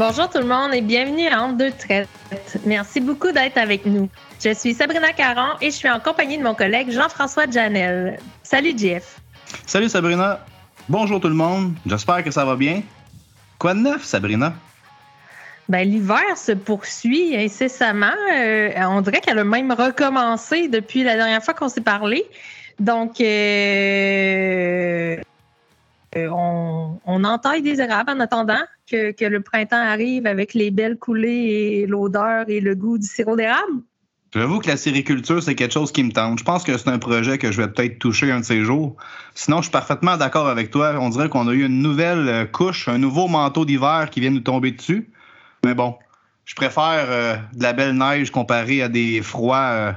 Bonjour tout le monde et bienvenue à Entre deux traites. Merci beaucoup d'être avec nous. Je suis Sabrina Caron et je suis en compagnie de mon collègue Jean-François Janel. Salut Jeff. Salut Sabrina. Bonjour tout le monde. J'espère que ça va bien. Quoi de neuf, Sabrina? Ben, l'hiver se poursuit incessamment. Euh, on dirait qu'elle a même recommencé depuis la dernière fois qu'on s'est parlé. Donc, euh, euh, on, on entaille des érables en attendant que, que, le printemps arrive avec les belles coulées et l'odeur et le goût du sirop d'érable. J'avoue que la sériculture, c'est quelque chose qui me tente. Je pense que c'est un projet que je vais peut-être toucher un de ces jours. Sinon, je suis parfaitement d'accord avec toi. On dirait qu'on a eu une nouvelle euh, couche, un nouveau manteau d'hiver qui vient nous tomber dessus. Mais bon, je préfère euh, de la belle neige comparée à des froids euh,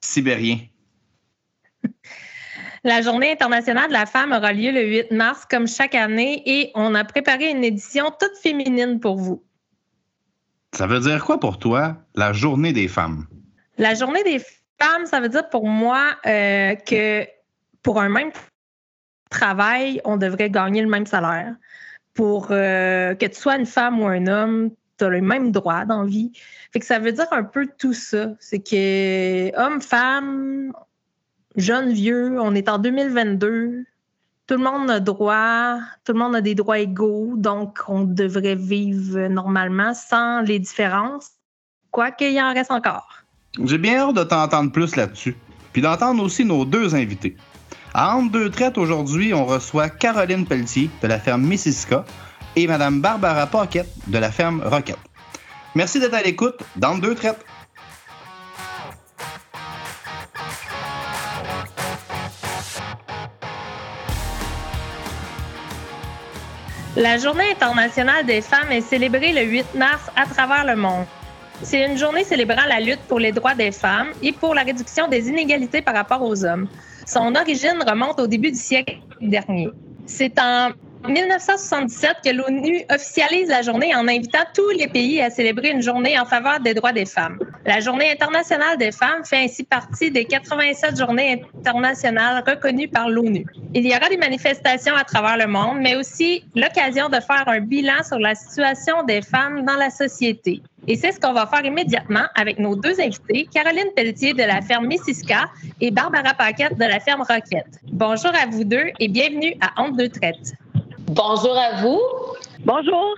sibériens. La Journée internationale de la femme aura lieu le 8 mars, comme chaque année, et on a préparé une édition toute féminine pour vous. Ça veut dire quoi pour toi, la Journée des femmes? La Journée des femmes, ça veut dire pour moi euh, que pour un même travail, on devrait gagner le même salaire. Pour euh, que tu sois une femme ou un homme, tu as le même droit dans la vie. Fait que ça veut dire un peu tout ça. C'est que homme, femme, jeune, vieux, on est en 2022. Tout le monde a droit, tout le monde a des droits égaux, donc on devrait vivre normalement sans les différences, quoique y en reste encore. J'ai bien hâte de t'entendre plus là-dessus, puis d'entendre aussi nos deux invités. À Entre deux traites aujourd'hui, on reçoit Caroline Pelletier de la ferme Missisca et Mme Barbara Paquette de la ferme Roquette. Merci d'être à l'écoute dans deux traites. La Journée internationale des femmes est célébrée le 8 mars à travers le monde. C'est une journée célébrant la lutte pour les droits des femmes et pour la réduction des inégalités par rapport aux hommes. Son origine remonte au début du siècle dernier. C'est en 1977 que l'ONU officialise la journée en invitant tous les pays à célébrer une journée en faveur des droits des femmes. La Journée internationale des femmes fait ainsi partie des 87 journées internationales reconnues par l'ONU. Il y aura des manifestations à travers le monde, mais aussi l'occasion de faire un bilan sur la situation des femmes dans la société. Et c'est ce qu'on va faire immédiatement avec nos deux invités, Caroline Pelletier de la ferme Missisca et Barbara Paquette de la ferme Roquette. Bonjour à vous deux et bienvenue à Honte deux traites. Bonjour à vous. Bonjour.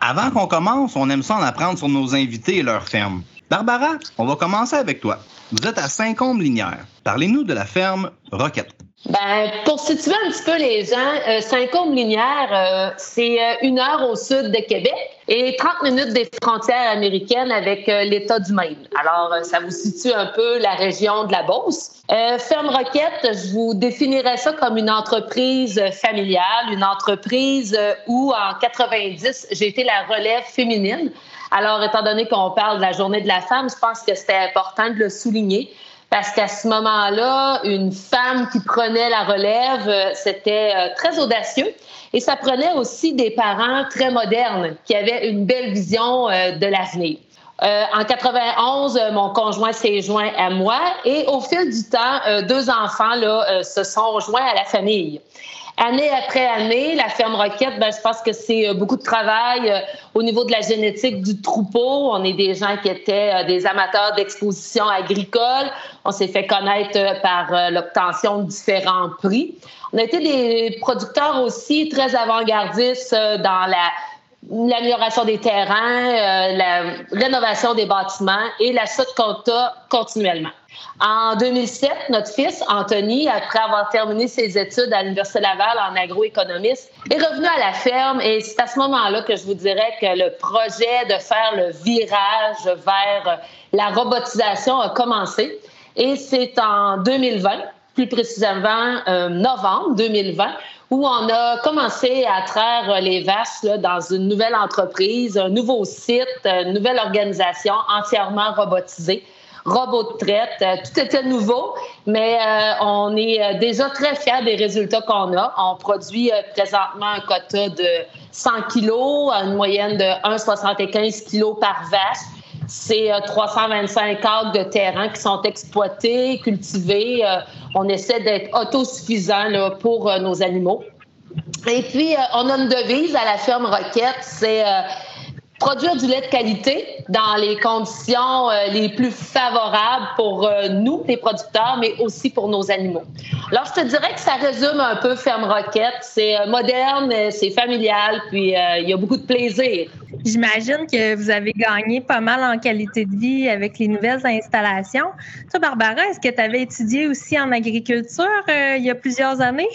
Avant qu'on commence, on aime ça en apprendre sur nos invités et leur ferme. Barbara, on va commencer avec toi. Vous êtes à Saint-Côme-Linière. Parlez-nous de la ferme Roquette. Ben, pour situer un petit peu les gens, euh, Saint-Côme-Linière, euh, c'est euh, une heure au sud de Québec et 30 minutes des frontières américaines avec euh, l'État du Maine. Alors, ça vous situe un peu la région de la Beauce. Ferme Roquette, je vous définirais ça comme une entreprise familiale, une entreprise où en 90, j'ai été la relève féminine. Alors, étant donné qu'on parle de la journée de la femme, je pense que c'était important de le souligner parce qu'à ce moment-là, une femme qui prenait la relève, c'était très audacieux. Et ça prenait aussi des parents très modernes qui avaient une belle vision de l'avenir. Euh, en 91, mon conjoint s'est joint à moi et au fil du temps, euh, deux enfants là, euh, se sont joints à la famille. Année après année, la ferme Roquette, ben, je pense que c'est beaucoup de travail au niveau de la génétique du troupeau. On est des gens qui étaient des amateurs d'exposition agricole. On s'est fait connaître par l'obtention de différents prix. On a été des producteurs aussi très avant-gardistes dans la l'amélioration des terrains, euh, la rénovation des bâtiments et l'achat de compta continuellement. En 2007, notre fils, Anthony, après avoir terminé ses études à l'Université Laval en agroéconomiste, est revenu à la ferme et c'est à ce moment-là que je vous dirais que le projet de faire le virage vers la robotisation a commencé. Et c'est en 2020, plus précisément euh, novembre 2020, où on a commencé à traire les vaches là, dans une nouvelle entreprise, un nouveau site, une nouvelle organisation entièrement robotisée robots de traite. Euh, tout était nouveau, mais euh, on est euh, déjà très fiers des résultats qu'on a. On produit présentement un quota de 100 kilos, une moyenne de 1,75 kilos par vache. C'est 325 acres de terrain qui sont exploités, cultivés. on essaie d'être autosuffisant pour nos animaux. Et puis, on a une devise à la ferme Roquette, c'est produire du lait de qualité dans les conditions euh, les plus favorables pour euh, nous, les producteurs, mais aussi pour nos animaux. Alors, je te dirais que ça résume un peu Ferme Roquette. C'est euh, moderne, c'est familial, puis il y a beaucoup de plaisir. J'imagine que vous avez gagné pas mal en qualité de vie avec les nouvelles installations. Toi, Barbara, est-ce que tu avais étudié aussi en agriculture il y a plusieurs années?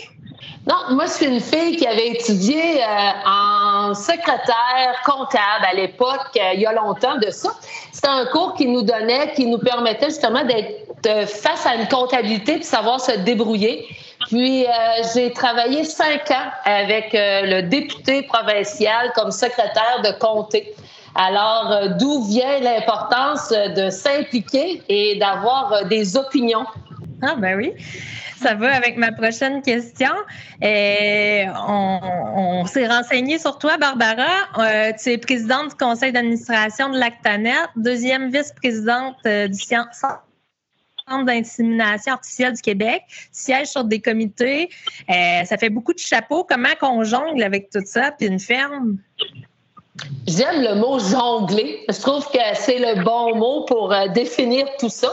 Non, moi, je suis une fille qui avait étudié euh, en secrétaire comptable à l'époque, euh, il y a longtemps de ça. C'était un cours qui nous donnait, qui nous permettait justement d'être euh, face à une comptabilité de savoir se débrouiller. Puis, j'ai travaillé cinq ans avec le député provincial comme secrétaire de comté. Alors, d'où vient l'importance de s'impliquer et d'avoir des opinions? Ah, ben oui ça va avec ma prochaine question. Et on, s'est renseigné sur toi, Barbara. Euh, tu es présidente du conseil d'administration de Lactanet, deuxième vice-présidente euh, du Centre d'insémination artificielle du Québec, siège sur des comités. Euh, ça fait beaucoup de chapeaux. Comment qu'on jongle avec tout ça, puis une ferme? J'aime le mot jongler. Je trouve que c'est le bon mot pour définir tout ça.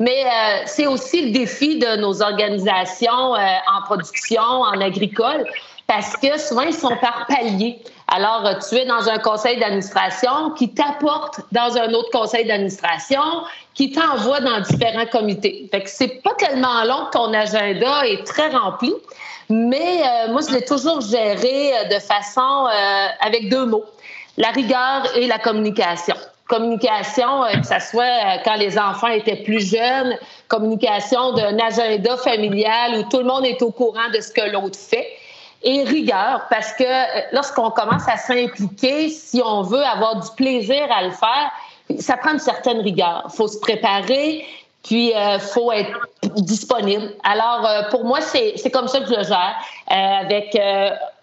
Mais euh, c'est aussi le défi de nos organisations euh, en production, en agricole, parce que souvent, ils sont par palier. Alors, euh, tu es dans un conseil d'administration qui t'apporte dans un autre conseil d'administration, qui t'envoie dans différents comités. Fait que c'est pas tellement long que ton agenda est très rempli, mais moi, je l'ai toujours géré de façon avec deux mots, la rigueur et la communication communication, euh, que ce soit euh, quand les enfants étaient plus jeunes, communication d'un agenda familial où tout le monde est au courant de ce que l'autre fait. Et rigueur, parce que euh, lorsqu'on commence à s'impliquer, si on veut avoir du plaisir à le faire, ça prend une certaine rigueur. Il faut se préparer, puis il euh, faut être disponible. Alors, euh, pour moi, c'est comme ça que je le gère, euh, avec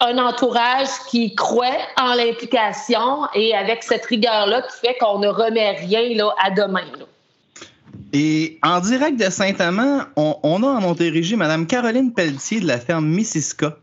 un entourage qui croit en l'implication et avec cette rigueur-là qui fait qu'on ne remet rien là, à demain. Et en direct de Saint-Amand, on, a en Montérégie Mme Caroline Pelletier de la ferme Missisca.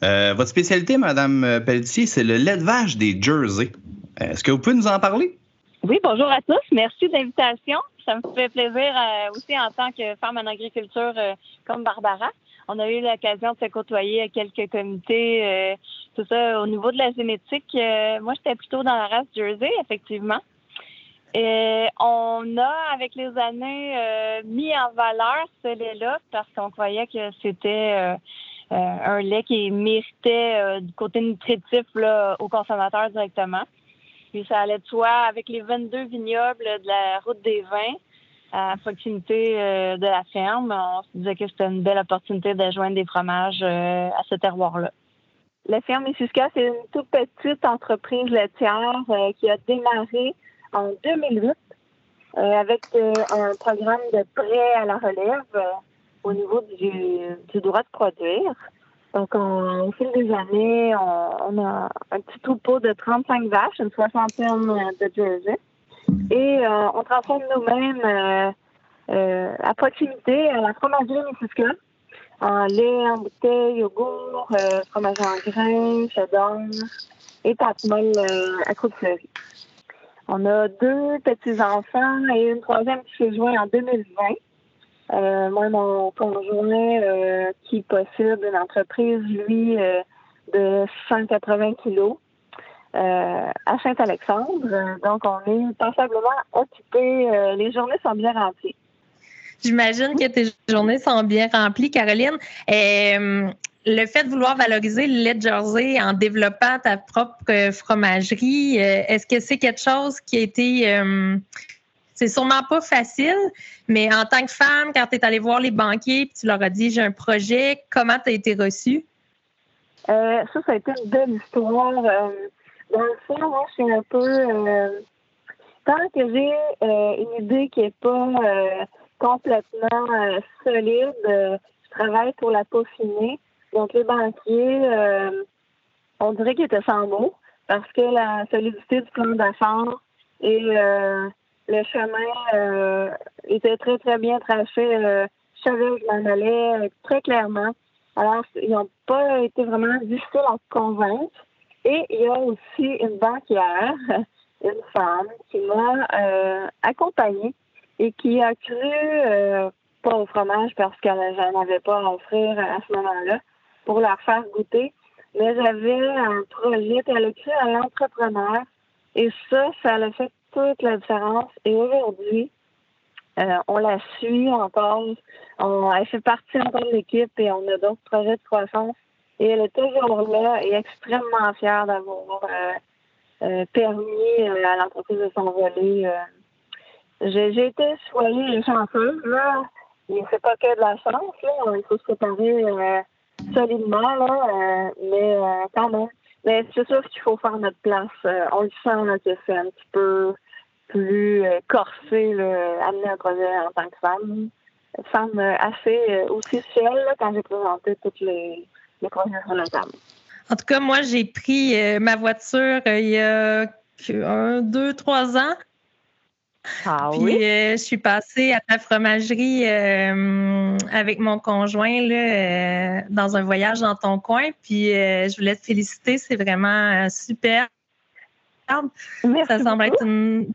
votre spécialité, Mme Pelletier, c'est le lait de vache des Jersey. Est-ce que vous pouvez nous en parler? Oui, bonjour à tous. Merci de l'invitation ça me fait plaisir euh, aussi en tant que femme en agriculture euh, comme Barbara. On a eu l'occasion de se côtoyer à quelques comités, euh, tout ça au niveau de la génétique. moi, j'étais plutôt dans la race Jersey, effectivement. On a, avec les années, mis en valeur ce lait-là parce qu'on croyait que c'était un lait qui méritait du côté nutritif là, aux consommateurs directement. Puis ça allait de soi avec les 22 vignobles de la route des vins à proximité euh, de la ferme. On se disait que c'était une belle opportunité de joindre des fromages euh, à ce terroir-là. La ferme Missisca, c'est une toute petite entreprise laitière euh, qui a démarré en 2008 avec un programme de prêt à la relève au niveau du, droit de produire. Donc, au fil des années, on, a un petit troupeau de 35 vaches, une soixantaine de Jersey. Et euh, on transforme nous-mêmes euh, euh, à proximité à la fromagerie Missisquoi en lait, en bouteille, yogourt, fromage en grains, cheddar et pâte molle à croûte fleurie. On a deux petits-enfants et une troisième qui s'est joint en 2020. Euh, moi, mon conjoint euh, qui possède une entreprise, lui, euh, de 180 kilos à Saint-Alexandre. Donc, on est passablement occupés. les journées sont bien remplies. J'imagine que tes journées sont bien remplies, Caroline. le fait de vouloir valoriser le lait de Jersey en développant ta propre fromagerie, est-ce que c'est quelque chose qui a été c'est sûrement pas facile, mais en tant que femme, quand tu es allée voir les banquiers et tu leur as dit j'ai un projet, comment tu as été reçue? Euh, ça, ça a été une belle histoire. Euh, dans le fond, moi, je suis un peu. Euh, tant que j'ai une idée qui n'est pas complètement solide, je travaille pour la peaufiner. Donc, les banquiers, on dirait qu'ils étaient sans mots parce que la solidité du plan d'affaires et le chemin euh, était très, très bien tracé. Euh, je savais où je m'en allais euh, très clairement. Alors, ils n'ont pas été vraiment difficiles à convaincre. Et il y a aussi une banquière une femme qui m'a accompagnée et qui a cru, pas au fromage parce qu'elle n'en avait pas à offrir à ce moment-là, pour leur faire goûter, mais j'avais un projet, elle a cru à l'entrepreneur et ça, ça a fait toute la différence. Et aujourd'hui, euh, on la suit encore. On, elle fait partie encore de l'équipe et on a d'autres projets de croissance. Et elle est toujours là et extrêmement fière d'avoir euh, euh, permis à l'entreprise de s'envoler. J'ai été choyée et chanceuse. Là. Ne fait pas que de la chance. Là. Il faut se préparer solidement, là, mais quand même. Mais c'est sûr qu'il faut faire notre place. on le sent là, que c'est un petit peu plus euh, corsée, amener un projet en tant que femme. Femme euh, assez euh, aussi seule quand j'ai présenté tous les, les projets sur la table. En tout cas, moi, j'ai pris ma voiture il y a un, deux, trois ans. Ah Puis, je suis passée à la fromagerie avec mon conjoint là, dans un voyage dans ton coin. Puis je voulais te féliciter, c'est vraiment super ça semble être une,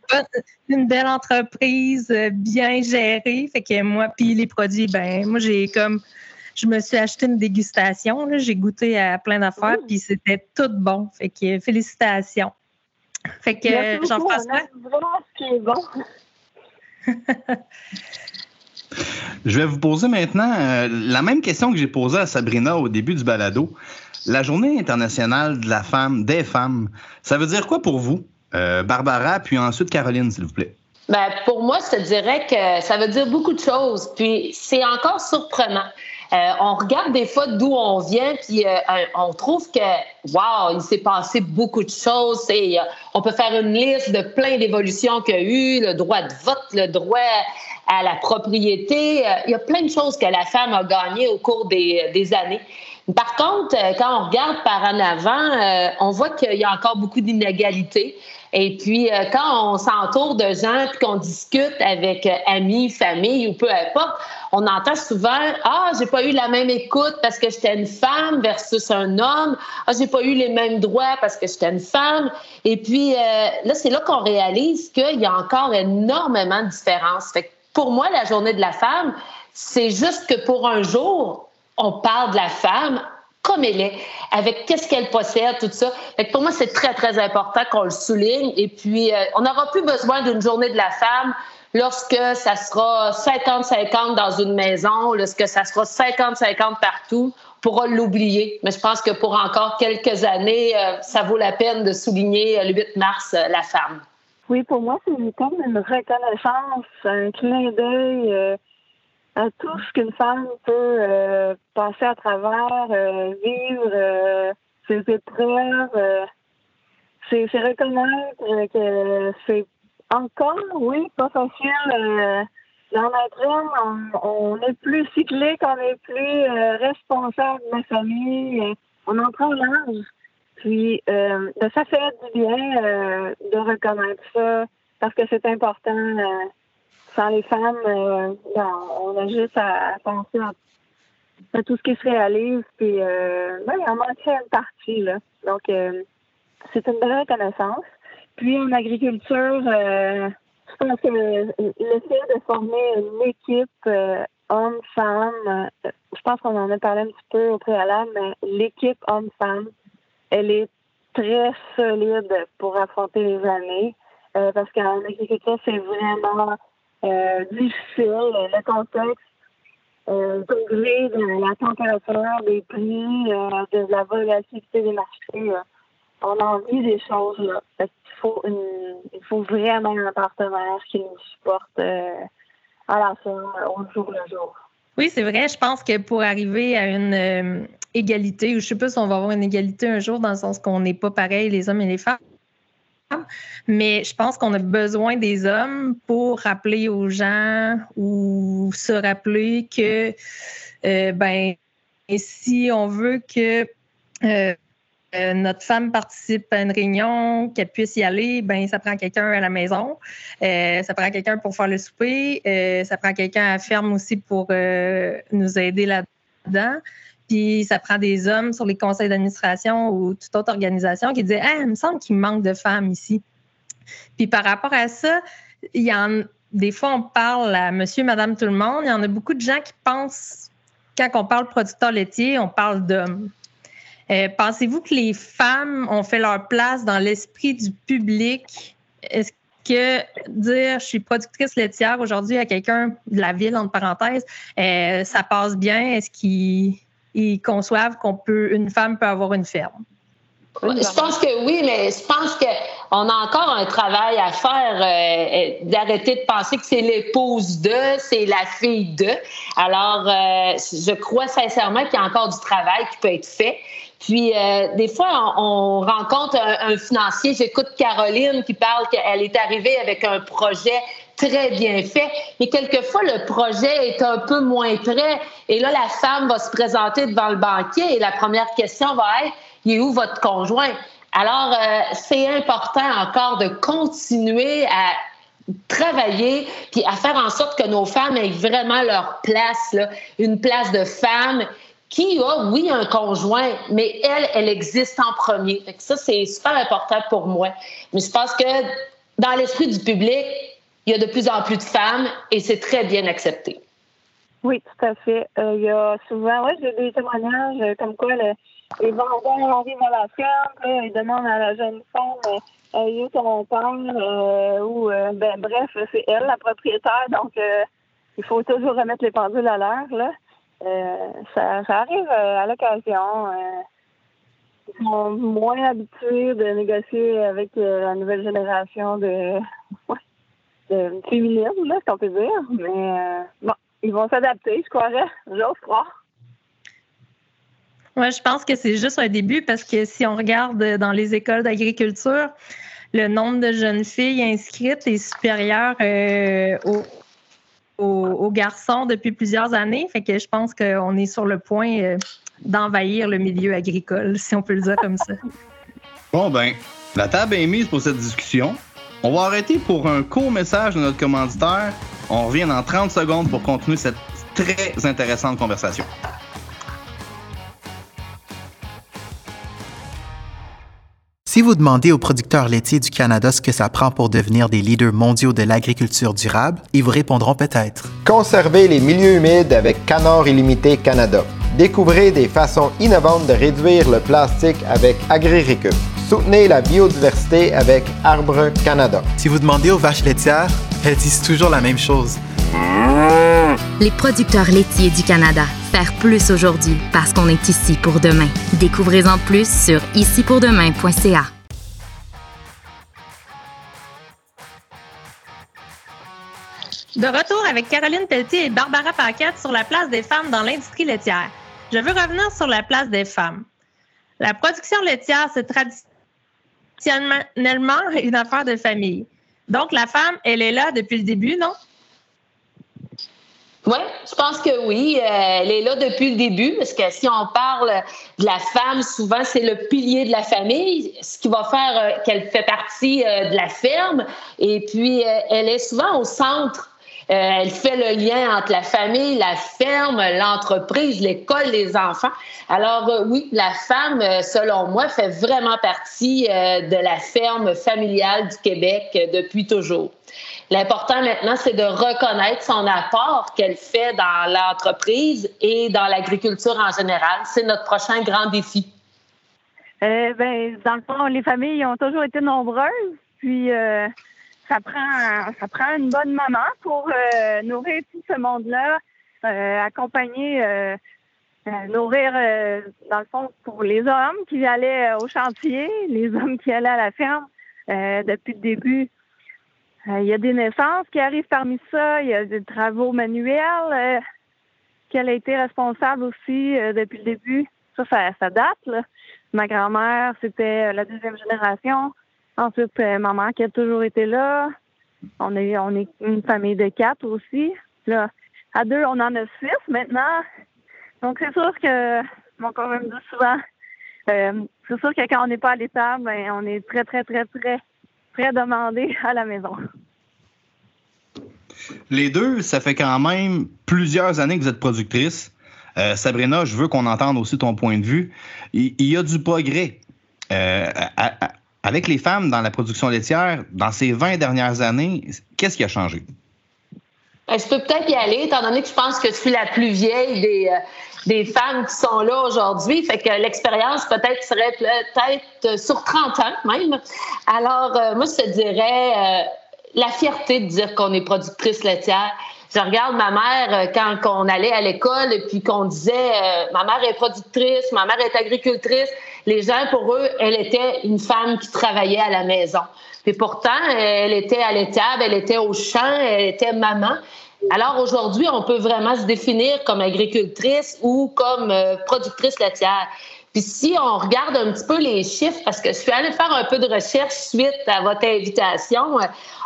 belle entreprise, euh, bien gérée. Fait que moi, puis les produits, ben moi, j'ai comme je me suis acheté une dégustation. J'ai goûté à plein d'affaires, puis c'était tout bon. Fait que félicitations. Fait que bon. Je vais vous poser maintenant euh, la même question que j'ai posée à Sabrina au début du balado. La journée internationale de la femme, des femmes, ça veut dire quoi pour vous? Euh, Barbara, puis ensuite Caroline, s'il vous plaît. Ben, pour moi, je te dirais que ça veut dire beaucoup de choses. Puis c'est encore surprenant. Euh, on regarde des fois d'où on vient, puis euh, on trouve que, wow, il s'est passé beaucoup de choses. Et, on peut faire une liste de plein d'évolutions qu'il y a eu, le droit de vote, le droit à la propriété. il y a plein de choses que la femme a gagnées au cours des, des années. Par contre, euh, quand on regarde par en avant, euh, on voit qu'il y a encore beaucoup d'inégalités. Et puis, euh, quand on s'entoure de gens puis qu'on discute avec amis, famille ou peu importe, on entend souvent Ah, j'ai pas eu la même écoute parce que j'étais une femme versus un homme. Ah, j'ai pas eu les mêmes droits parce que j'étais une femme. Et puis, là, c'est là qu'on réalise qu'il y a encore énormément de différences. Fait pour moi, la journée de la femme, c'est juste que pour un jour, on parle de la femme comme elle est, avec qu'est-ce qu'elle possède, tout ça. pour moi, c'est très, très important qu'on le souligne. Et puis, euh, on n'aura plus besoin d'une journée de la femme lorsque ça sera 50-50 dans une maison, lorsque ça sera 50-50 partout. On pourra l'oublier. Mais je pense que pour encore quelques années, euh, ça vaut la peine de souligner euh, le 8 mars la femme. Oui, pour moi, c'est comme une reconnaissance, un clin d'œil à tout ce qu'une femme peut euh, passer à travers, euh, vivre euh, ses épreuves. c'est, reconnaître que c'est encore, oui, pas facile. dans notre homme, on, est plus cyclique, on est plus responsable de la famille. on en prend l'âge. Puis, ça fait du bien de reconnaître ça parce que c'est important sans les femmes, euh, ben, on a juste à, penser à, tout ce qui se réalise. Puis, euh, ben, il en manquait une partie. Là. Donc, euh, c'est une belle reconnaissance. Puis, en agriculture, je pense que le, fait de former une équipe homme-femme, je pense qu'on en a parlé un petit peu au préalable, mais l'équipe homme-femme, elle est très solide pour affronter les années. parce qu'en agriculture, c'est vraiment euh, difficile, le contexte, euh, de la température, des prix, euh, de la volatilité des marchés. Euh, on a envie des choses là. il faut il faut vraiment un partenaire qui nous supporte à la fin, au jour le jour. Oui, c'est vrai. Je pense que pour arriver à une égalité, ou je sais pas si on va avoir une égalité un jour dans le sens qu'on n'est pas pareil les hommes et les femmes, mais je pense qu'on a besoin des hommes pour rappeler aux gens ou se rappeler que, euh, ben, si on veut que euh, euh, notre femme participe à une réunion, qu'elle puisse y aller, ben ça prend quelqu'un à la maison, ça prend quelqu'un pour faire le souper, ça prend quelqu'un à la ferme aussi pour nous aider là-dedans. Puis ça prend des hommes sur les conseils d'administration ou toute autre organisation qui disent Ah, il me semble qu'il manque de femmes ici. Puis par rapport à ça, il y en des fois, on parle à monsieur, madame, tout le monde. Il y en a beaucoup de gens qui pensent, quand on parle producteur laitier, on parle d'hommes. Euh, pensez-vous que les femmes ont fait leur place dans l'esprit du public? Est-ce que dire je suis productrice laitière aujourd'hui à quelqu'un de la ville, entre parenthèses, euh, ça passe bien? Est-ce qu'ils conçoivent qu'on peut, une femme peut avoir une ferme? Je pense que oui, mais je pense qu'on a encore un travail à faire euh, d'arrêter de penser que c'est l'épouse de, c'est la fille de. Alors, je crois sincèrement qu'il y a encore du travail qui peut être fait. Puis, euh, des fois, on, rencontre un, financier. J'écoute Caroline qui parle qu'elle est arrivée avec un projet très bien fait, mais quelquefois, le projet est un peu moins prêt. Et là, la femme va se présenter devant le banquier et la première question va être il est où votre conjoint? Alors, euh, c'est important encore de continuer à travailler puis à faire en sorte que nos femmes aient vraiment leur place, là, une place de femme qui a, oui, un conjoint, mais elle, elle existe en premier. ça, c'est super important pour moi. Mais je pense que dans l'esprit du public, il y a de plus en plus de femmes et c'est très bien accepté. Oui, tout à fait. Euh, il y a souvent, oui, j'ai des témoignages euh, comme quoi le, les vendeurs arrivent à la ferme, ils demandent à la jeune femme euh, où ton père euh, ou ben bref, c'est elle la propriétaire, donc il faut toujours remettre les pendules à l'heure. Là. Ça, ça, arrive à l'occasion. ils sont moins habitués de négocier avec la nouvelle génération de, de féminines, là, qu'on peut dire. Mais bon, ils vont s'adapter, je croirais. J'ose croire. Oui, je pense que c'est juste un début parce que si on regarde dans les écoles d'agriculture, le nombre de jeunes filles inscrites est supérieur euh, aux, garçons depuis plusieurs années. Fait que je pense qu'on est sur le point euh, d'envahir le milieu agricole, si on peut le dire comme ça. Bon, ben, la table est mise pour cette discussion. On va arrêter pour un court message de notre commanditaire. On revient dans 30 secondes pour continuer cette très intéressante conversation. Si vous demandez aux producteurs laitiers du Canada ce que ça prend pour devenir des leaders mondiaux de l'agriculture durable, ils vous répondront peut-être. Conservez les milieux humides avec Canard Illimité Canada. Découvrez des façons innovantes de réduire le plastique avec AgriRécup. Soutenez la biodiversité avec Arbre Canada. Si vous demandez aux vaches laitières, elles disent toujours la même chose. Les producteurs laitiers du Canada. Faire plus aujourd'hui parce qu'on est ici pour demain. Découvrez-en plus sur icipourdemain.ca. De retour avec Caroline Pelletier et Barbara Paquette sur la place des femmes dans l'industrie laitière. Je veux revenir sur la place des femmes. La production laitière, c'est traditionnellement une affaire de famille. Donc, la femme, elle est là depuis le début, non? Oui, je pense que oui. Euh, elle est là depuis le début, parce que si on parle de la femme, souvent c'est le pilier de la famille, ce qui va faire euh, qu'elle fait partie euh, de la ferme. Et puis, elle est souvent au centre. elle fait le lien entre la famille, la ferme, l'entreprise, l'école, les enfants. Alors oui, la femme, selon moi, fait vraiment partie de la ferme familiale du Québec depuis toujours. L'important maintenant, c'est de reconnaître son apport qu'elle fait dans l'entreprise et dans l'agriculture en général. C'est notre prochain grand défi. Euh, ben, dans le fond, les familles ont toujours été nombreuses, puis euh, ça prend ça prend une bonne maman pour euh, nourrir tout ce monde-là, accompagner, nourrir dans le fond pour les hommes qui allaient au chantier, les hommes qui allaient à la ferme depuis le début. Euh, il y a des naissances qui arrivent parmi ça. Il y a des travaux manuels euh, qu'elle a été responsable aussi euh, depuis le début. Ça, ça, date. Ma grand-mère, c'était la deuxième génération. Ensuite, maman qui a toujours été là. On est, on est une famille de quatre aussi. Là, à deux, on en a six maintenant. Donc, c'est sûr que, mon quand même dit souvent, c'est sûr que quand on n'est pas à l'étable, ben, on est très, très, très, très très demandé à la maison. Les deux, ça fait quand même plusieurs années que vous êtes productrice. Euh, Sabrina, je veux qu'on entende aussi ton point de vue. Il, y a du progrès. Euh, avec les femmes dans la production laitière, dans ces 20 dernières années, qu'est-ce qui a changé? Ben, je peux peut-être y aller, étant donné que je pense que je suis la plus vieille des, euh, des femmes qui sont là aujourd'hui. Fait que l'expérience peut-être serait peut-être sur 30 ans même. Alors, moi, je te dirais la fierté de dire qu'on est productrice laitière. Je regarde ma mère quand on allait à l'école et puis qu'on disait ma mère est productrice, ma mère est agricultrice. Les gens, pour eux, elle était une femme qui travaillait à la maison. Et pourtant, elle était à l'étable, elle était au champ, elle était maman. Alors aujourd'hui, on peut vraiment se définir comme agricultrice ou comme euh, productrice laitière. Puis si on regarde un petit peu les chiffres, parce que je suis allée faire un peu de recherche suite à votre invitation, euh,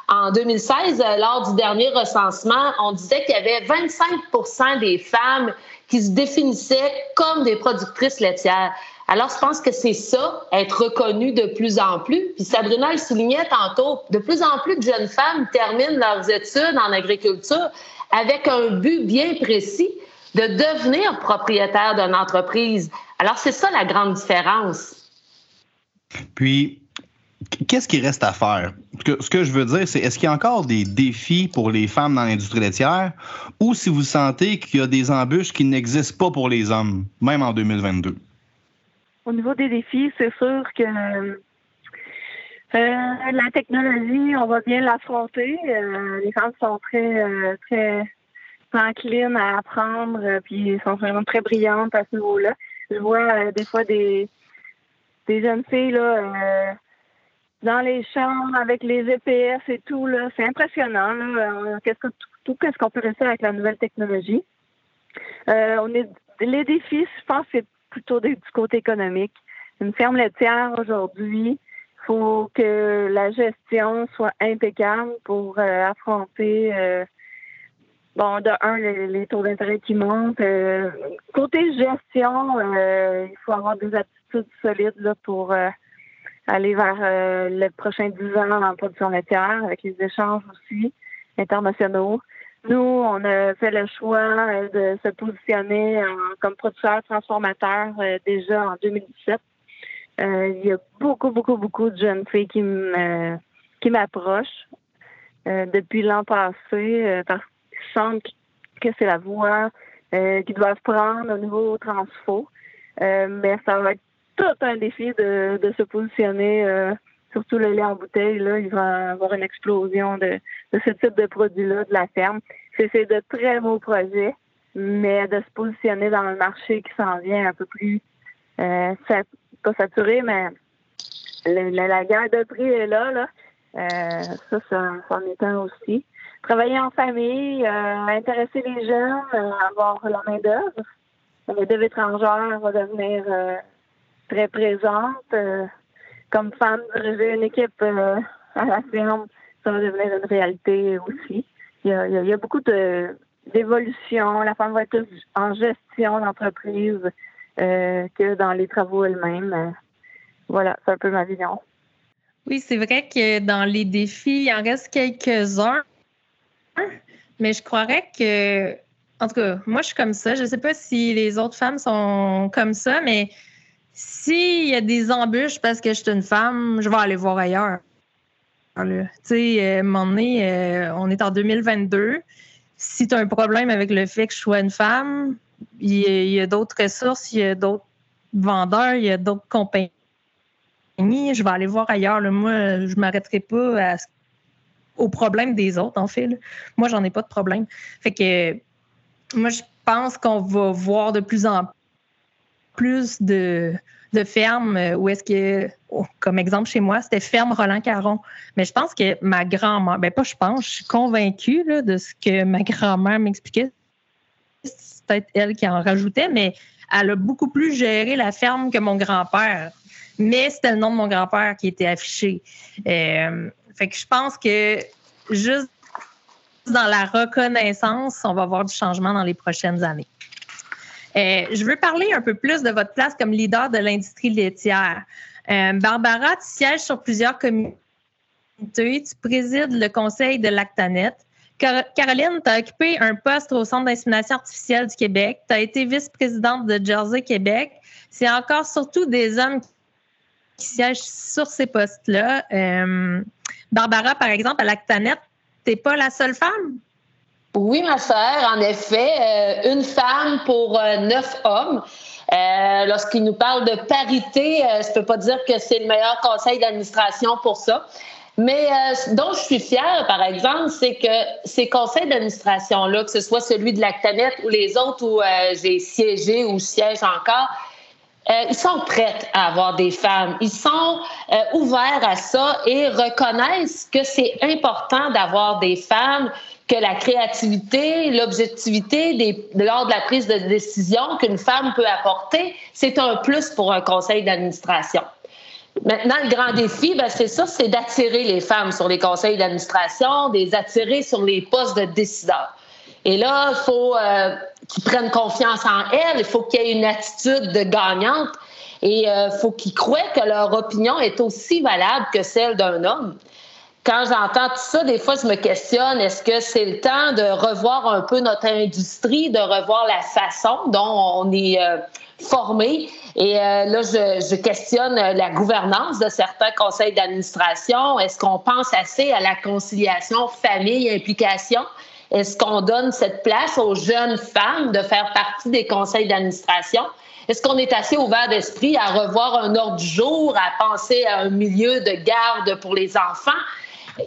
en 2016, euh, lors du dernier recensement, on disait qu'il y avait 25% des femmes qui se définissaient comme des productrices laitières. Alors, je pense que c'est ça, être reconnu de plus en plus. Puis Sabrina le soulignait tantôt, de plus en plus de jeunes femmes terminent leurs études en agriculture avec un but bien précis de devenir propriétaire d'une entreprise. Alors, c'est ça la grande différence. Puis, qu'est-ce qui reste à faire? Ce que je veux dire, c'est est-ce qu'il y a encore des défis pour les femmes dans l'industrie laitière? Ou si vous sentez qu'il y a des embûches qui n'existent pas pour les hommes, même en 2022? Au niveau des défis, c'est sûr que euh, la technologie, on va bien l'affronter. Euh, les femmes sont très, euh, très enclines à apprendre, puis sont vraiment très brillantes à ce niveau-là. Je vois des fois des, des jeunes filles là, dans les champs avec les GPS et tout. Là, c'est impressionnant. Là, qu'est-ce que, tout, qu'est-ce qu'on peut réussir avec la nouvelle technologie. on est, les défis, je pense, c'est plutôt du côté économique. Une ferme laitière aujourd'hui, faut que la gestion soit impeccable pour euh, affronter euh, bon de un les, taux d'intérêt qui montent. Euh, côté gestion, il faut avoir des attitudes solides là, pour aller vers le prochain 10 ans dans la production laitière avec les échanges aussi internationaux. Nous, on a fait le choix euh, de se positionner comme producteur transformateur euh, déjà en 2017. Euh, il y a beaucoup, beaucoup, beaucoup de jeunes filles qui qui m'approchent depuis l'an passé parce qu'ils sentent que c'est la voie qu'ils doivent prendre au niveau transfo. mais ça va être tout un défi de, de se positionner surtout le lait en bouteille, là, il va avoir une explosion de, ce type de produit-là de la ferme. C'est de très beaux projets, mais de se positionner dans le marché qui s'en vient un peu plus, euh, pas saturé, mais la, guerre de prix est là, là. Euh, ça, ça, en est un aussi. Travailler en famille, euh, intéresser les jeunes, euh, avoir la main-d'œuvre. La main-d'œuvre étrangère va devenir très présente comme femme, diriger une équipe euh, à la ferme, ça va devenir une réalité aussi. Il y a, beaucoup de d'évolution. La femme va être en gestion d'entreprise euh, que dans les travaux elles-mêmes. Voilà, c'est un peu ma vision. Oui, c'est vrai que dans les défis, il en reste quelques-uns, mais je croirais que, en tout cas, moi, je suis comme ça. Je ne sais pas si les autres femmes sont comme ça, mais s'il y a des embûches parce que je suis une femme, je vais aller voir ailleurs. Tu sais, euh, à un moment donné, euh, on est en 2022. Si tu as un problème avec le fait que je sois une femme, il y a, d'autres ressources, il y a d'autres vendeurs, il y a d'autres compagnies. Je vais aller voir ailleurs. Moi, je ne m'arrêterai pas aux problèmes des autres, en fait. Moi, j'en ai pas de problème. Fait que moi, je pense qu'on va voir de plus en plus de, de fermes euh, où est-ce que, oh, comme exemple chez moi, c'était ferme Roland Caron. Mais je pense que ma grand-mère, ben pas je pense, je suis convaincue de ce que ma grand-mère m'expliquait. C'est peut-être elle qui en rajoutait, mais elle a beaucoup plus géré la ferme que mon grand-père. Mais c'était le nom de mon grand-père qui était affiché. Euh, fait que je pense que juste dans la reconnaissance, on va voir du changement dans les prochaines années. Euh, je veux parler un peu plus de votre place comme leader de l'industrie laitière. Euh, Barbara, tu sièges sur plusieurs comités. Tu présides le conseil de Lactanet. Caroline, tu as occupé un poste au Centre d'insémination artificielle du Québec. Tu as été vice-présidente de Jersey Québec. C'est encore surtout des hommes qui siègent sur ces postes-là. Euh, Barbara, par exemple, à Lactanet, t'es pas la seule femme? Oui, ma sœur, en effet, euh, une femme pour euh, neuf hommes. Lorsqu'il nous parle de parité, je peux pas dire que c'est le meilleur conseil d'administration pour ça. Mais dont je suis fière, par exemple, c'est que ces conseils d'administration-là, que ce soit celui de Lactanet ou les autres où j'ai siégé ou siège encore, euh, ils sont prêts à avoir des femmes. Ils sont euh, ouverts à ça et reconnaissent que c'est important d'avoir des femmes, que la créativité, l'objectivité lors de la prise de décision qu'une femme peut apporter, c'est un plus pour un conseil d'administration. Maintenant, le grand défi, ben, c'est ça, c'est d'attirer les femmes sur les conseils d'administration, des attirer sur les postes de décideurs. Et là, il faut euh, qu'ils prennent confiance en elles, il faut qu'il y ait une attitude de gagnante et il euh, faut qu'ils croient que leur opinion est aussi valable que celle d'un homme. Quand j'entends tout ça, des fois, je me questionne, est-ce que c'est le temps de revoir un peu notre industrie, de revoir la façon dont on est euh, formé? Et là, je, je, questionne la gouvernance de certains conseils d'administration. Est-ce qu'on pense assez à la conciliation famille-implication? Est-ce qu'on donne cette place aux jeunes femmes de faire partie des conseils d'administration? Est-ce qu'on est assez ouvert d'esprit à revoir un ordre du jour, à penser à un milieu de garde pour les enfants?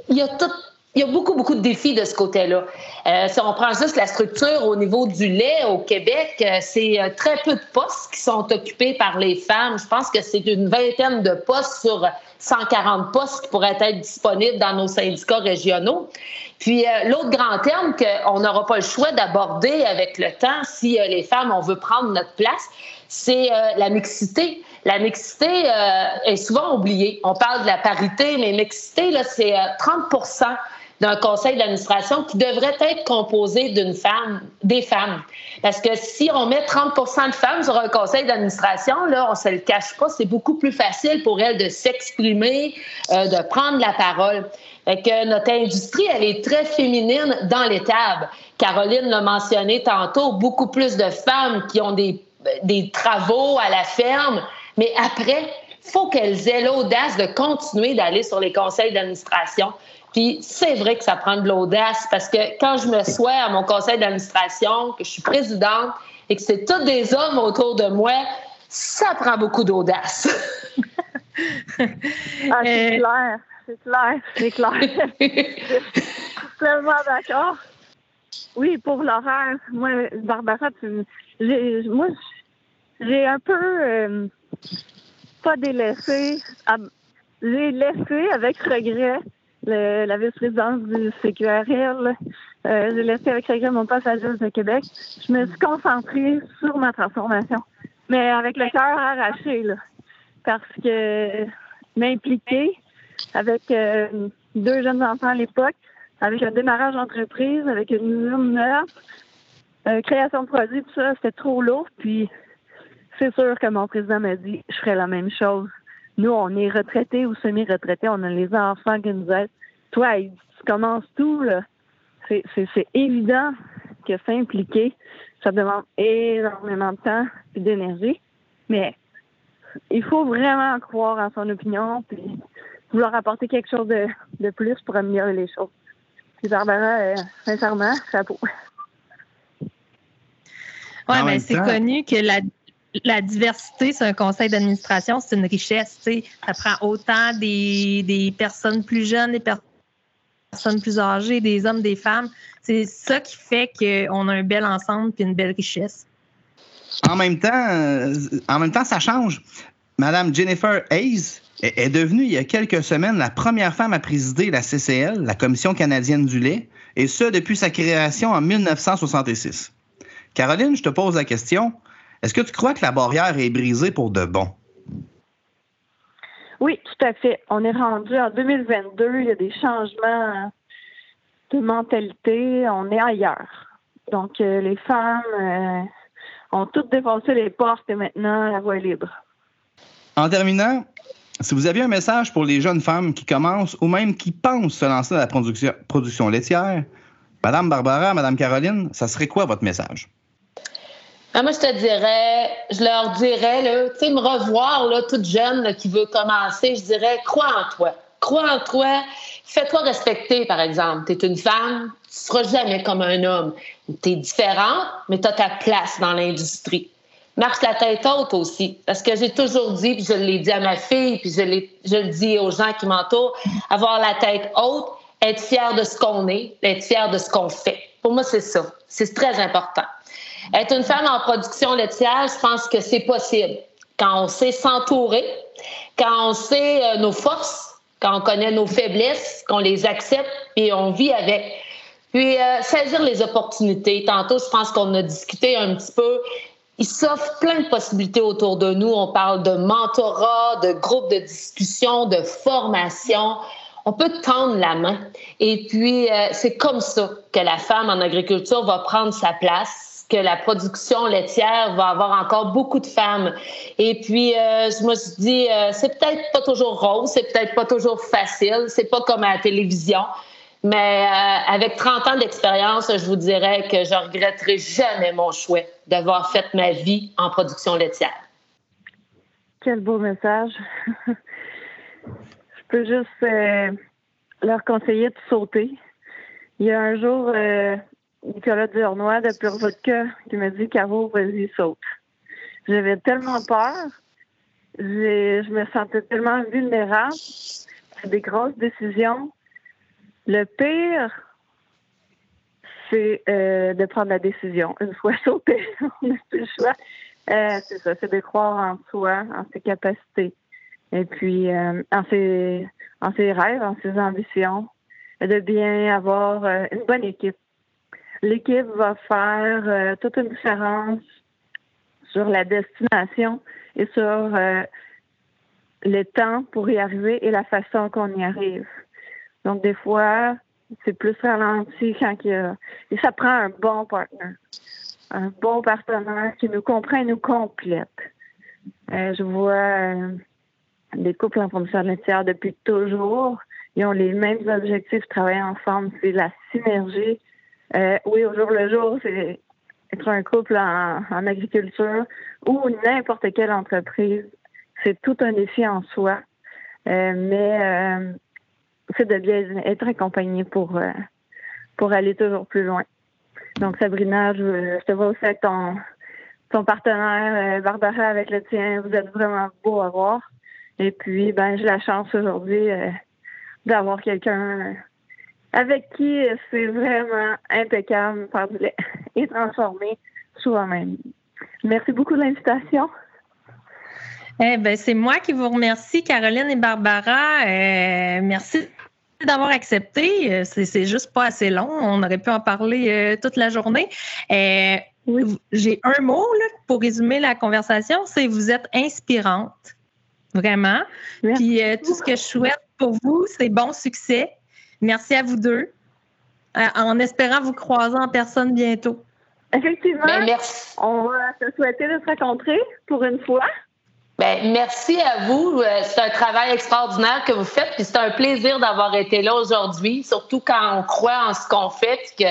Il y a tout, il y a beaucoup, beaucoup de défis de ce côté-là. Euh, si on prend juste la structure au niveau du lait au Québec, euh, c'est euh, très peu de postes qui sont occupés par les femmes. Je pense que c'est une vingtaine de postes sur 140 postes qui pourraient être disponibles dans nos syndicats régionaux. Puis l'autre grand terme qu'on n'aura pas le choix d'aborder avec le temps, si les femmes, on veut prendre notre place, c'est la mixité. La mixité est souvent oubliée. On parle de la parité, mais mixité, là, c'est 30% d'un conseil d'administration qui devrait être composé d'une femme, des femmes. Parce que si on met 30% de femmes sur un conseil d'administration, là, on se le cache pas, c'est beaucoup plus facile pour elles de s'exprimer, euh, de prendre la parole. Fait que notre industrie, elle est très féminine dans l'étable. Caroline l'a mentionné tantôt, beaucoup plus de femmes qui ont des, des travaux à la ferme, mais après, faut qu'elles aient l'audace de continuer d'aller sur les conseils d'administration. Puis c'est vrai que ça prend de l'audace parce que quand je me sois à mon conseil d'administration, que je suis présidente et que c'est tous des hommes autour de moi, ça prend beaucoup d'audace. ah, c'est euh, clair, c'est clair, c'est clair. je suis tellement d'accord. Oui, pour l'horaire, moi, Barbara, tu, moi, j'ai un peu euh, pas délaissé, j'ai laissé avec regret la vice-présidence du CQRL. Euh, j'ai laissé avec regret mon passage de Québec. Je me suis concentrée sur ma transformation, mais avec le cœur arraché, parce que m'impliquer avec euh, deux jeunes enfants à l'époque, avec un démarrage d'entreprise, avec une usine neuve, euh, création de produits, tout ça, c'était trop lourd. Puis c'est sûr que mon président m'a dit, je ferais la même chose. Nous, on est retraités ou semi-retraités, on a les enfants qui nous aident. Toi, tu commences tout, là. C'est évident que s'impliquer, ça demande énormément de temps et d'énergie, mais il faut vraiment croire en son opinion puis vouloir apporter quelque chose de, de plus pour améliorer les choses. Puis Barbara, euh, sincèrement, chapeau. Oui, mais c'est connu que la la diversité sur un conseil d'administration, c'est une richesse. Ça prend autant des, personnes plus jeunes, des personnes plus âgées, des hommes, des femmes. C'est ça qui fait qu'on a un bel ensemble et une belle richesse. En même temps, en même temps, ça change. Madame Jennifer Hayes est devenue il y a quelques semaines la première femme à présider la CCL, la Commission canadienne du lait, et ce depuis sa création en 1966. Caroline, je te pose la question. Est-ce que tu crois que la barrière est brisée pour de bon? Oui, tout à fait. On est rendu en 2022, il y a des changements de mentalité, on est ailleurs. Donc, euh, les femmes euh, ont toutes défoncé les portes et maintenant la voie est libre. En terminant, si vous aviez un message pour les jeunes femmes qui commencent ou même qui pensent se lancer dans la production, production laitière, Madame Barbara, Madame Caroline, ça serait quoi votre message? Ah, moi, je te dirais, je leur dirais, tu sais, me revoir, là, toute jeune, qui veut commencer, je dirais, crois en toi. Crois en toi. Fais-toi respecter, par exemple. Tu es une femme, tu seras jamais comme un homme. Tu es différente, mais tu as ta place dans l'industrie. Marche la tête haute aussi. Parce que j'ai toujours dit, puis je l'ai dit à ma fille, puis je, je le dis aux gens qui m'entourent, avoir la tête haute, être fier de ce qu'on est, être fier de ce qu'on fait. Pour moi, c'est ça. C'est très important. Être une femme en production laitière, je pense que c'est possible. Quand on sait s'entourer, quand on sait euh, nos forces, quand on connaît nos faiblesses, qu'on les accepte et on vit avec. Puis euh, saisir les opportunités. Tantôt, je pense qu'on a discuté un petit peu. Il s'offre plein de possibilités autour de nous. On parle de mentorat, de groupes de discussion, de formation. On peut tendre la main. Et puis, euh, c'est comme ça que la femme en agriculture va prendre sa place que la production laitière va avoir encore beaucoup de femmes. Et puis, euh, je me suis dit, euh, c'est peut-être pas toujours rose, c'est peut-être pas toujours facile, c'est pas comme à la télévision. Mais euh, avec 30 ans d'expérience, je vous dirais que je regretterai jamais mon choix d'avoir fait ma vie en production laitière. Quel beau message. je peux juste leur conseiller de sauter. Il y a un jour, Nicolas Durnois de Pure Vodka qui m'a dit Caro, vas-y, saute. J'avais tellement peur. Je me sentais tellement vulnérable. C'est des grosses décisions. Le pire, c'est euh, de prendre la décision. Une fois sauté, on n'a plus le choix. Euh, c'est ça, c'est de croire en soi, en ses capacités, et puis euh, en, ses, en ses rêves, en ses ambitions, de bien avoir une bonne équipe l'équipe va faire euh, toute une différence sur la destination et sur euh, le temps pour y arriver et la façon qu'on y arrive. Donc, des fois, c'est plus ralenti quand il y a... Et ça prend un bon partenaire, un bon partenaire qui nous comprend et nous complète. Euh, je vois des couples en production laitière depuis toujours. Ils ont les mêmes objectifs, travailler ensemble. C'est la synergie euh, oui, au jour le jour, c'est être un couple en, agriculture ou n'importe quelle entreprise. C'est tout un défi en soi. Euh, mais euh, c'est de bien être accompagné pour, pour aller toujours plus loin. Donc, Sabrina, je, te vois aussi avec ton, ton partenaire, Barbara, avec le tien. Vous êtes vraiment beau à voir. Et puis, ben, j'ai la chance aujourd'hui d'avoir quelqu'un avec qui c'est vraiment impeccable faire du lait et transformer soi-même. Merci beaucoup de l'invitation. Eh ben, c'est moi qui vous remercie, Caroline et Barbara. Euh, merci d'avoir accepté. Euh, c'est juste pas assez long. On aurait pu en parler euh, toute la journée. J'ai un mot pour résumer la conversation, c'est vous êtes inspirante. Vraiment. Puis tout ce que je souhaite pour vous, c'est bon succès Merci à vous deux. Euh, en espérant vous croiser en personne bientôt. Effectivement. Ben, merci. On va te souhaiter de se rencontrer pour une fois. Ben, merci à vous. Euh, c'est un travail extraordinaire que vous faites. Puis c'est un plaisir d'avoir été là aujourd'hui, surtout quand on croit en ce qu'on fait. que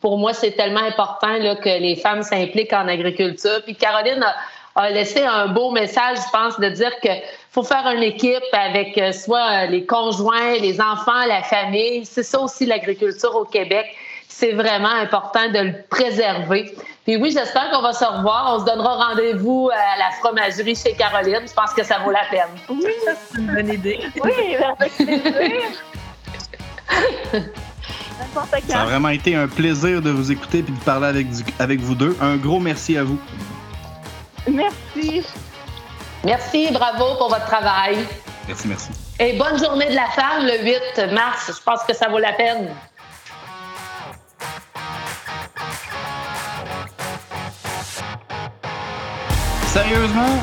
pour moi, c'est tellement important là, que les femmes s'impliquent en agriculture. Puis Caroline a, a laissé un beau message, je pense, de dire que faut faire une équipe avec euh, soit les conjoints, les enfants, la famille. C'est ça aussi l'agriculture au Québec. C'est vraiment important de le préserver. Puis oui, j'espère qu'on va se revoir. On se donnera rendez-vous à la fromagerie chez Caroline. Je pense que ça vaut la peine. Oui, c'est une bonne idée. Oui, avec plaisir. Ça a vraiment été un plaisir de vous écouter et de parler avec, avec vous deux. Un gros merci à vous. Merci. Merci, bravo pour votre travail. Merci, merci. Et bonne journée de la femme le 8 mars. Je pense que ça vaut la peine. Sérieusement,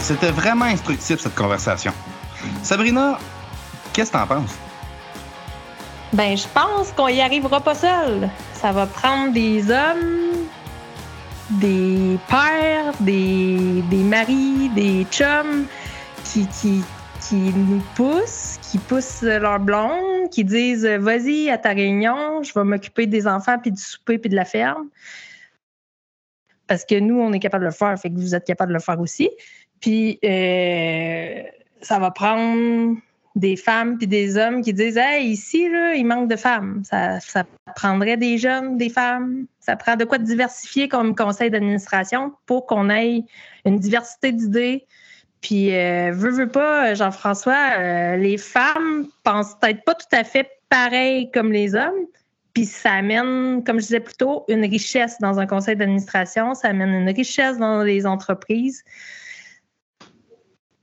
c'était vraiment instructif cette conversation. Sabrina, qu'est-ce que t'en penses? Ben, je pense qu'on y arrivera pas seul. Ça va prendre des hommes, des pères, des, des maris, des chums qui, qui, qui nous poussent, qui poussent leur blonde, qui disent Vas-y à ta réunion, je vais m'occuper des enfants, puis du souper, puis de la ferme. parce que nous, on est capable de le faire, fait que vous êtes capable de le faire aussi. Puis, euh, ça va prendre des femmes puis des hommes qui disent Hey, ici, là, il manque de femmes. Ça, ça prendrait des jeunes, des femmes. Ça prend de quoi diversifier comme conseil d'administration pour qu'on ait une diversité d'idées. Puis, euh, veux, veux pas, Jean-François, euh, les femmes pensent peut-être pas tout à fait pareil comme les hommes. Puis ça amène, comme je disais plus tôt, une richesse dans un conseil d'administration, ça amène une richesse dans les entreprises.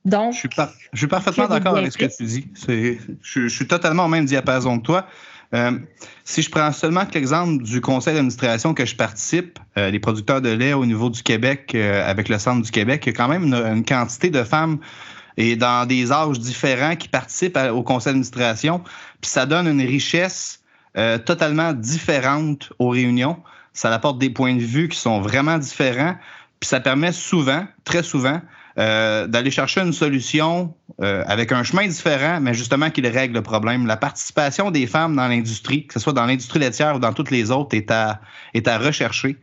Donc, je suis, parfaitement d'accord avec ce que tu dis. Je, suis totalement au même diapason que toi. Euh, si je prends seulement l'exemple du conseil d'administration que je participe, euh, les producteurs de lait au niveau du Québec, euh, avec le Centre du Québec, il y a quand même une, quantité de femmes et dans des âges différents qui participent au conseil d'administration. Puis ça donne une richesse totalement différente aux réunions. Ça apporte des points de vue qui sont vraiment différents. Puis ça permet souvent, très souvent, euh, d'aller chercher une solution euh, avec un chemin différent, mais justement qui règle le problème. La participation des femmes dans l'industrie, que ce soit dans l'industrie laitière ou dans toutes les autres, est à, est à rechercher.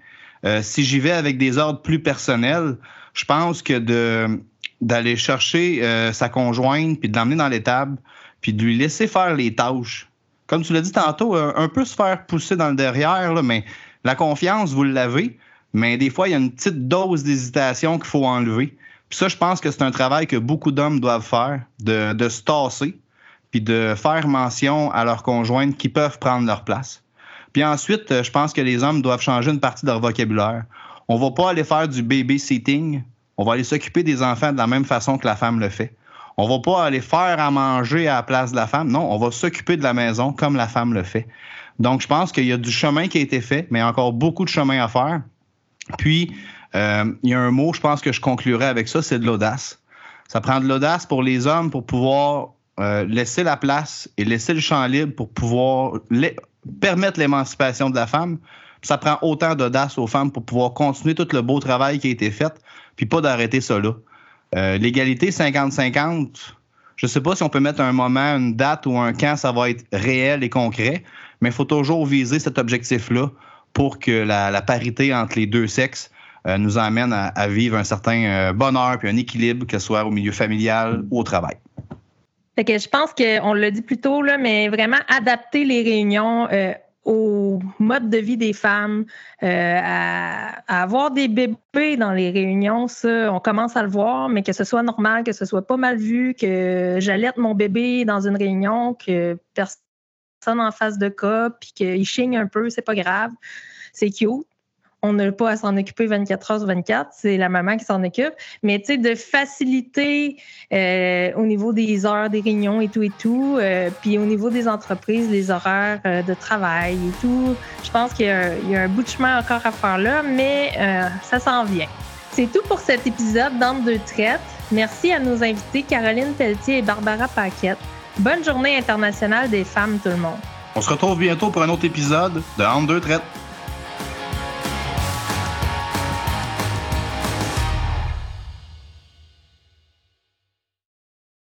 Euh, si j'y vais avec des ordres plus personnels, je pense que de d'aller chercher sa conjointe, puis de l'emmener dans l'étable, puis de lui laisser faire les tâches. Comme tu l'as dit tantôt, un, peu se faire pousser dans le derrière, mais la confiance, vous l'avez, mais des fois, il y a une petite dose d'hésitation qu'il faut enlever. Puis ça, je pense que c'est un travail que beaucoup d'hommes doivent faire, de, se tasser, puis de faire mention à leurs conjointes qui peuvent prendre leur place. Puis ensuite, euh, je pense que les hommes doivent changer une partie de leur vocabulaire. On va pas aller faire du babysitting. On va aller s'occuper des enfants de la même façon que la femme le fait. On va pas aller faire à manger à la place de la femme. Non, on va s'occuper de la maison comme la femme le fait. Donc, je pense qu'il y a du chemin qui a été fait, mais encore beaucoup de chemin à faire. Puis, euh, il y a un mot, je pense que je conclurai avec ça, c'est de l'audace. Ça prend de l'audace pour les hommes pour pouvoir euh, laisser la place et laisser le champ libre pour pouvoir permettre l'émancipation de la femme. ça prend autant d'audace aux femmes pour pouvoir continuer tout le beau travail qui a été fait, puis pas d'arrêter ça là. Euh, l'égalité 50-50, je ne sais pas si on peut mettre un moment, une date ou un quand ça va être réel et concret, mais il faut toujours viser cet objectif-là pour que la, parité entre les deux sexes nous amène à, vivre un certain euh, bonheur puis un équilibre, que ce soit au milieu familial ou au travail. Fait je pense qu'on l'a dit plus tôt, là, mais vraiment adapter les réunions euh, au mode de vie des femmes, à, avoir des bébés dans les réunions, ça, on commence à le voir, mais que ce soit normal, que ce soit pas mal vu, que j'allaite mon bébé dans une réunion, que personne en face de cas, puis qu'il chigne un peu, c'est pas grave, c'est cute on n'a pas à s'en occuper 24 heures sur 24, c'est la maman qui s'en occupe. Mais tu sais, de faciliter euh, au niveau des heures des réunions et tout et tout, euh, puis au niveau des entreprises, les horaires euh, de travail et tout, je pense qu'il y, a un bout de chemin encore à faire là, mais ça s'en vient. C'est tout pour cet épisode d'Entre deux traites. Merci à nos invités Caroline Pelletier et Barbara Paquette. Bonne journée internationale des femmes, tout le monde. On se retrouve bientôt pour un autre épisode de Entre deux traites.